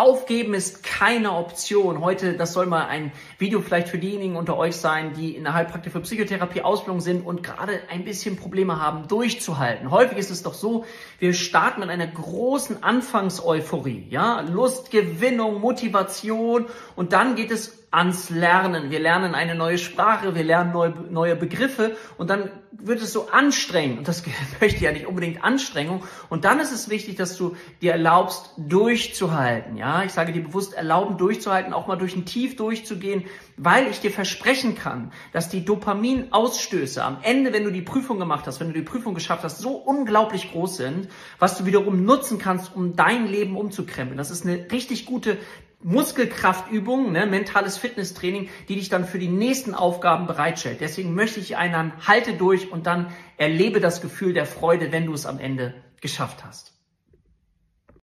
Aufgeben ist keine Option. Heute, das soll mal ein Video vielleicht für diejenigen unter euch sein, die in der Heilpraktik für Psychotherapie Ausbildung sind und gerade ein bisschen Probleme haben, durchzuhalten. Häufig ist es doch so, wir starten mit einer großen Anfangseuphorie, ja, Lust, Gewinnung, Motivation und dann geht es ans Lernen. Wir lernen eine neue Sprache, wir lernen neue, neue Begriffe und dann wird es so anstrengend und das möchte ja nicht unbedingt Anstrengung und dann ist es wichtig, dass du dir erlaubst durchzuhalten, ja? Ich sage dir bewusst erlauben durchzuhalten, auch mal durch ein Tief durchzugehen, weil ich dir versprechen kann, dass die Dopaminausstöße am Ende, wenn du die Prüfung gemacht hast, wenn du die Prüfung geschafft hast, so unglaublich groß sind, was du wiederum nutzen kannst, um dein Leben umzukrempeln. Das ist eine richtig gute Muskelkraftübung, ne, mentales Fitnesstraining, die dich dann für die nächsten Aufgaben bereitstellt. Deswegen möchte ich einen halte durch und dann erlebe das Gefühl der Freude, wenn du es am Ende geschafft hast.